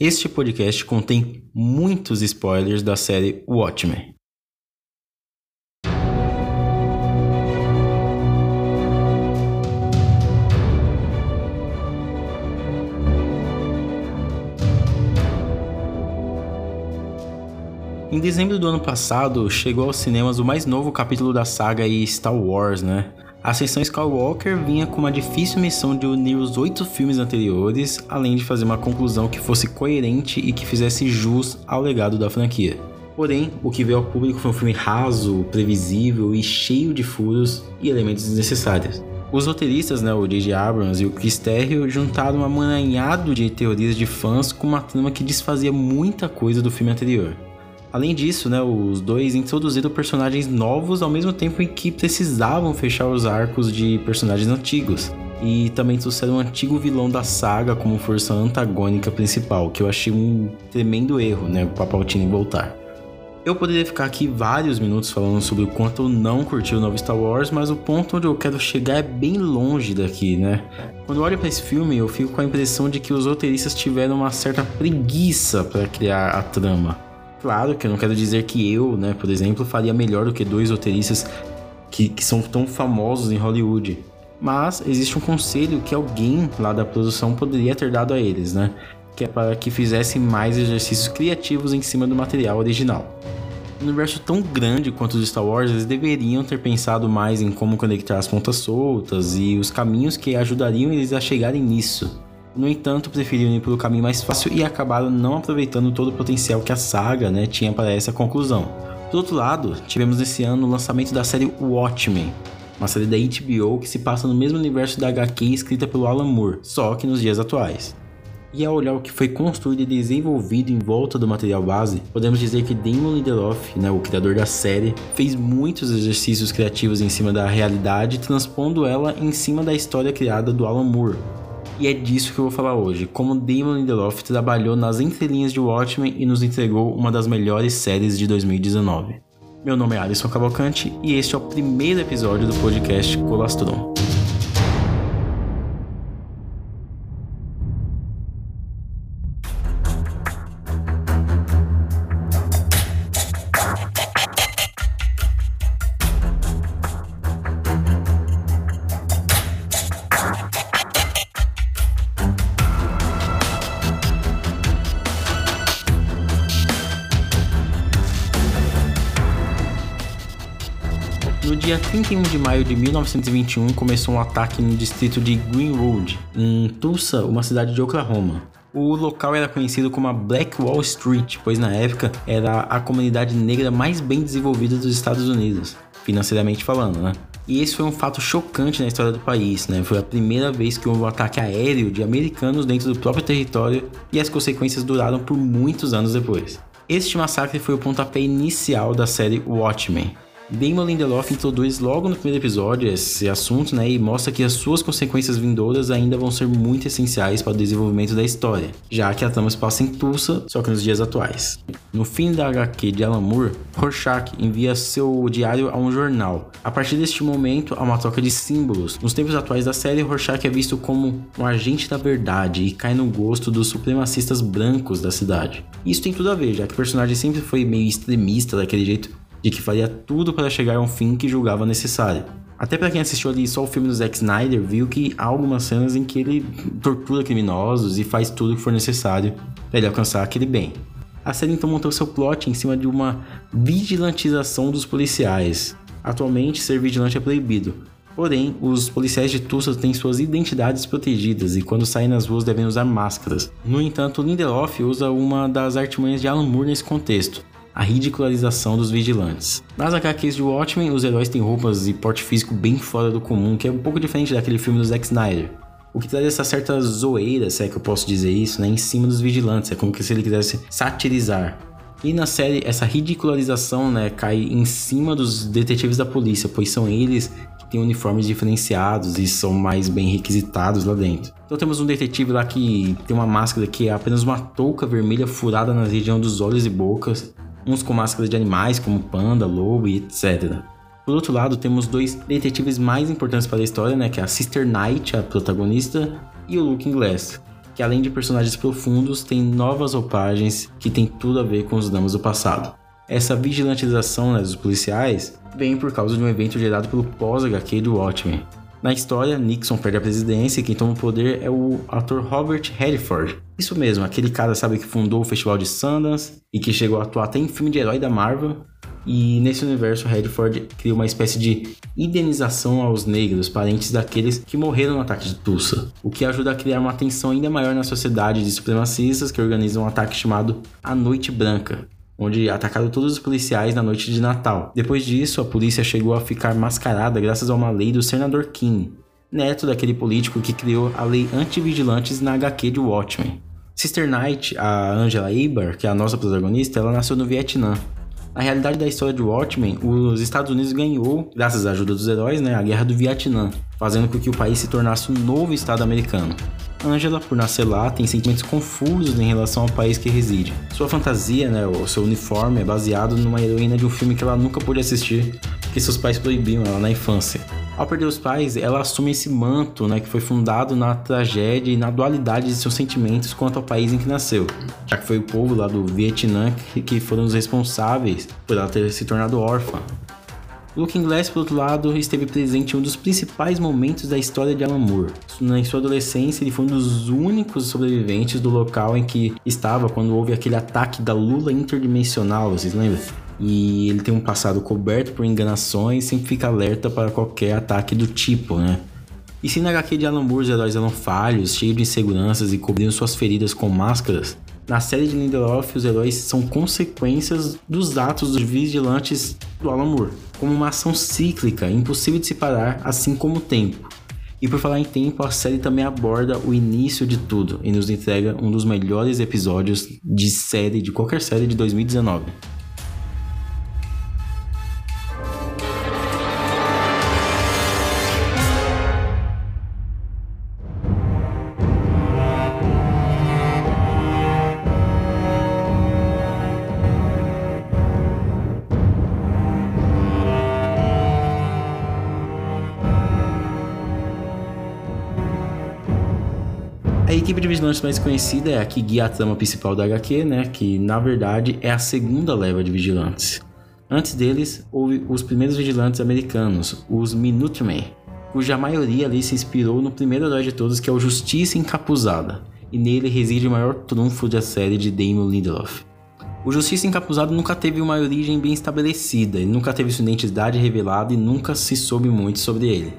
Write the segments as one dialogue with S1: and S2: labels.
S1: Este podcast contém muitos spoilers da série Watchmen. Em dezembro do ano passado, chegou aos cinemas o mais novo capítulo da saga Star Wars, né? A Ascensão Skywalker vinha com uma difícil missão de unir os oito filmes anteriores, além de fazer uma conclusão que fosse coerente e que fizesse jus ao legado da franquia. Porém, o que veio ao público foi um filme raso, previsível e cheio de furos e elementos desnecessários. Os roteiristas, né, o J.J. Abrams e o Chris Terrio, juntaram um amaranhado de teorias de fãs com uma trama que desfazia muita coisa do filme anterior. Além disso, né, os dois introduziram personagens novos ao mesmo tempo em que precisavam fechar os arcos de personagens antigos. E também trouxeram um antigo vilão da saga como força antagônica principal, que eu achei um tremendo erro, né, o Papaltini voltar. Eu poderia ficar aqui vários minutos falando sobre o quanto eu não curti o novo Star Wars, mas o ponto onde eu quero chegar é bem longe daqui, né? Quando olho para esse filme, eu fico com a impressão de que os roteiristas tiveram uma certa preguiça para criar a trama. Claro que eu não quero dizer que eu, né, por exemplo, faria melhor do que dois roteiristas que, que são tão famosos em Hollywood. Mas existe um conselho que alguém lá da produção poderia ter dado a eles, né? Que é para que fizessem mais exercícios criativos em cima do material original. Um universo tão grande quanto o de Star Wars, eles deveriam ter pensado mais em como conectar as pontas soltas e os caminhos que ajudariam eles a chegarem nisso. No entanto, preferiram ir pelo caminho mais fácil e acabaram não aproveitando todo o potencial que a saga né, tinha para essa conclusão. Por outro lado, tivemos esse ano o lançamento da série Watchmen, uma série da HBO que se passa no mesmo universo da HQ escrita pelo Alan Moore, só que nos dias atuais. E ao olhar o que foi construído e desenvolvido em volta do material base, podemos dizer que Damon Lindelof, né, o criador da série, fez muitos exercícios criativos em cima da realidade, transpondo ela em cima da história criada do Alan Moore, e é disso que eu vou falar hoje, como Damon Lindelof trabalhou nas entrelinhas de Watchmen e nos entregou uma das melhores séries de 2019. Meu nome é Alisson Cavalcante e este é o primeiro episódio do podcast Colastron. No dia 31 de maio de 1921, começou um ataque no distrito de Greenwood, em Tulsa, uma cidade de Oklahoma. O local era conhecido como a Black Wall Street, pois na época era a comunidade negra mais bem desenvolvida dos Estados Unidos, financeiramente falando, né? E esse foi um fato chocante na história do país, né? Foi a primeira vez que houve um ataque aéreo de americanos dentro do próprio território e as consequências duraram por muitos anos depois. Este massacre foi o pontapé inicial da série Watchmen, Damon Lindelof introduz logo no primeiro episódio esse assunto, né, e mostra que as suas consequências vindouras ainda vão ser muito essenciais para o desenvolvimento da história, já que a trama se passa em Tulsa, só que nos dias atuais. No fim da HQ de Alan Moore, Rorschach envia seu diário a um jornal. A partir deste momento, há uma troca de símbolos. Nos tempos atuais da série, Rorschach é visto como um agente da verdade e cai no gosto dos supremacistas brancos da cidade. Isso tem tudo a ver, já que o personagem sempre foi meio extremista daquele jeito de que faria tudo para chegar a um fim que julgava necessário. Até para quem assistiu ali só o filme do Zack Snyder, viu que há algumas cenas em que ele tortura criminosos e faz tudo o que for necessário para ele alcançar aquele bem. A série então montou seu plot em cima de uma vigilantização dos policiais. Atualmente, ser vigilante é proibido. Porém, os policiais de Tulsa têm suas identidades protegidas e quando saem nas ruas devem usar máscaras. No entanto, Lindelof usa uma das artimanhas de Alan Moore nesse contexto a ridicularização dos vigilantes. Nas HQs de Watchmen, os heróis têm roupas e porte físico bem fora do comum, que é um pouco diferente daquele filme do Zack Snyder. O que traz essa certa zoeira, se é que eu posso dizer isso, né, em cima dos vigilantes. É como se ele quisesse satirizar. E na série, essa ridicularização né, cai em cima dos detetives da polícia, pois são eles que têm uniformes diferenciados e são mais bem requisitados lá dentro. Então temos um detetive lá que tem uma máscara que é apenas uma touca vermelha furada na região dos olhos e bocas, uns com máscaras de animais como panda, lobo e etc. Por outro lado, temos dois detetives mais importantes para a história, né, que é a Sister Knight, a protagonista, e o Looking Glass. que além de personagens profundos, tem novas roupagens que tem tudo a ver com os dramas do passado. Essa vigilantização né, dos policiais vem por causa de um evento gerado pelo pós-HQ do Watchmen. Na história, Nixon perde a presidência e quem toma o poder é o ator Robert Redford. Isso mesmo, aquele cara sabe que fundou o Festival de Sundance e que chegou a atuar até em filme de herói da Marvel. E nesse universo, Redford cria uma espécie de indenização aos negros, parentes daqueles que morreram no ataque de Tulsa, o que ajuda a criar uma tensão ainda maior na sociedade de supremacistas que organizam um ataque chamado A Noite Branca, onde atacaram todos os policiais na noite de Natal. Depois disso, a polícia chegou a ficar mascarada graças a uma lei do senador King, neto daquele político que criou a lei anti-vigilantes na HQ de Watchmen. Sister Knight, a Angela Eber, que é a nossa protagonista, ela nasceu no Vietnã. Na realidade da história de Watchmen, os Estados Unidos ganhou, graças à ajuda dos heróis, né, a Guerra do Vietnã, fazendo com que o país se tornasse um novo Estado americano. Angela, por nascer lá, tem sentimentos confusos em relação ao país que reside. Sua fantasia, né, o seu uniforme é baseado numa heroína de um filme que ela nunca pôde assistir, que seus pais proibiam ela na infância. Ao perder os pais, ela assume esse manto, né, que foi fundado na tragédia e na dualidade de seus sentimentos quanto ao país em que nasceu, já que foi o povo lá do Vietnã que foram os responsáveis por ela ter se tornado órfã. Looking Glass, por outro lado, esteve presente em um dos principais momentos da história de Alan Moore. Na sua adolescência, ele foi um dos únicos sobreviventes do local em que estava quando houve aquele ataque da Lula interdimensional, vocês lembram? E ele tem um passado coberto por enganações sempre fica alerta para qualquer ataque do tipo, né? E se na HQ de Alan Moore os heróis eram falhos, cheios de inseguranças e cobriam suas feridas com máscaras, na série de Lindelof, os heróis são consequências dos atos dos vigilantes do Alan Moore, como uma ação cíclica, impossível de se parar, assim como o tempo. E por falar em tempo, a série também aborda o início de tudo e nos entrega um dos melhores episódios de série, de qualquer série de 2019. A equipe de vigilantes mais conhecida é a que guia a trama principal da HQ, né? Que na verdade é a segunda leva de vigilantes. Antes deles, houve os primeiros vigilantes americanos, os Minutemen, cuja maioria ali se inspirou no primeiro herói de todos, que é o Justiça Encapuzada, e nele reside o maior trunfo da série de Damon Lindelof. O Justiça Encapuzado nunca teve uma origem bem estabelecida, ele nunca teve sua identidade revelada e nunca se soube muito sobre ele.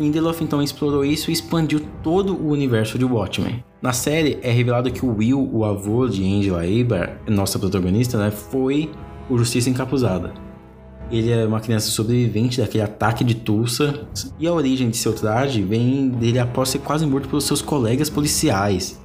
S1: Lindelof então explorou isso e expandiu todo o universo de Watchmen. Na série é revelado que o Will, o avô de Angela Aber, nossa protagonista, né, foi o Justiça Encapuzada. Ele é uma criança sobrevivente daquele ataque de Tulsa e a origem de seu traje vem dele após ser quase morto pelos seus colegas policiais.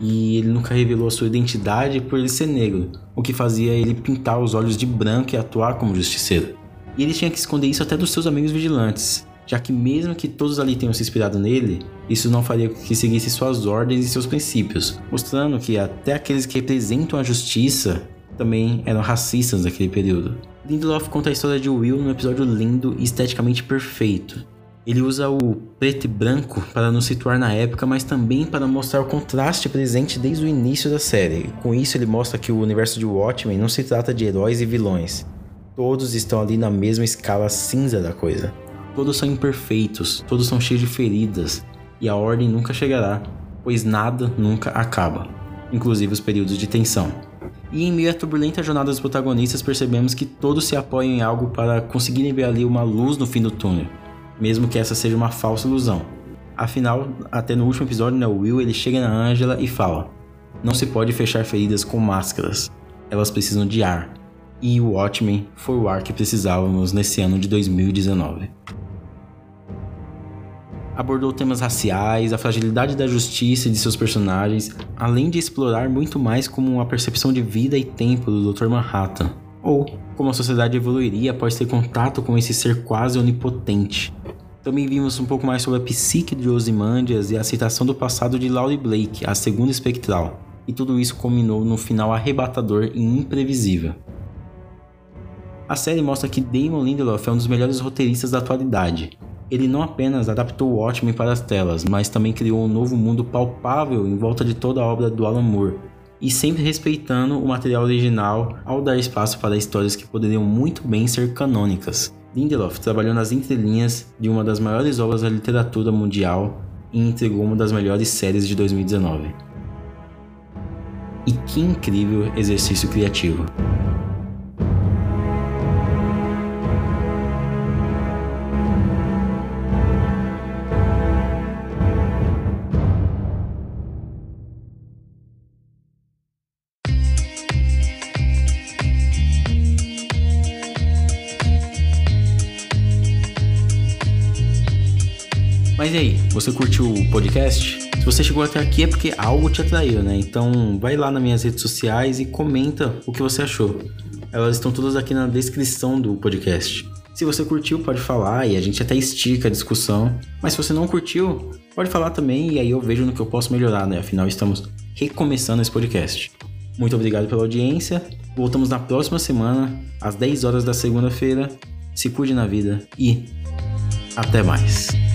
S1: E ele nunca revelou a sua identidade por ele ser negro, o que fazia ele pintar os olhos de branco e atuar como justiceiro. E ele tinha que esconder isso até dos seus amigos vigilantes, já que mesmo que todos ali tenham se inspirado nele, isso não faria que seguisse suas ordens e seus princípios, mostrando que até aqueles que representam a justiça também eram racistas naquele período. Lindelof conta a história de Will num episódio lindo e esteticamente perfeito. Ele usa o preto e branco para nos situar na época, mas também para mostrar o contraste presente desde o início da série. Com isso, ele mostra que o universo de Watchmen não se trata de heróis e vilões. Todos estão ali na mesma escala cinza da coisa. Todos são imperfeitos, todos são cheios de feridas, e a ordem nunca chegará, pois nada nunca acaba, inclusive os períodos de tensão. E em meio à turbulenta jornada dos protagonistas, percebemos que todos se apoiam em algo para conseguirem ver ali uma luz no fim do túnel, mesmo que essa seja uma falsa ilusão. Afinal, até no último episódio, né, Will ele chega na Angela e fala: Não se pode fechar feridas com máscaras, elas precisam de ar. E o Watchmen foi o ar que precisávamos nesse ano de 2019 abordou temas raciais, a fragilidade da justiça e de seus personagens, além de explorar muito mais como a percepção de vida e tempo do Dr. Manhattan, ou como a sociedade evoluiria após ter contato com esse ser quase onipotente. Também vimos um pouco mais sobre a psique de Ozymandias e a aceitação do passado de Laurie Blake, a segunda espectral, e tudo isso culminou no final arrebatador e imprevisível. A série mostra que Damon Lindelof é um dos melhores roteiristas da atualidade, Ele não apenas adaptou o Watchmen para as telas, mas também criou um novo mundo palpável em volta de toda a obra do Alan Moore, e sempre respeitando o material original ao dar espaço para histórias que poderiam muito bem ser canônicas. Lindelof trabalhou nas entrelinhas de uma das maiores obras da literatura mundial e entregou uma das melhores séries de 2019. E que incrível exercício criativo! Mas e aí, você curtiu o podcast? Se você chegou até aqui é porque algo te atraiu, né? Então vai lá nas minhas redes sociais e comenta o que você achou. Elas estão todas aqui na descrição do podcast. Se você curtiu, pode falar e a gente até estica a discussão. Mas se você não curtiu, pode falar também e aí eu vejo no que eu posso melhorar, né? Afinal, estamos recomeçando esse podcast. Muito obrigado pela audiência. Voltamos na próxima semana, às 10 horas da segunda-feira. Se cuide na vida e até mais.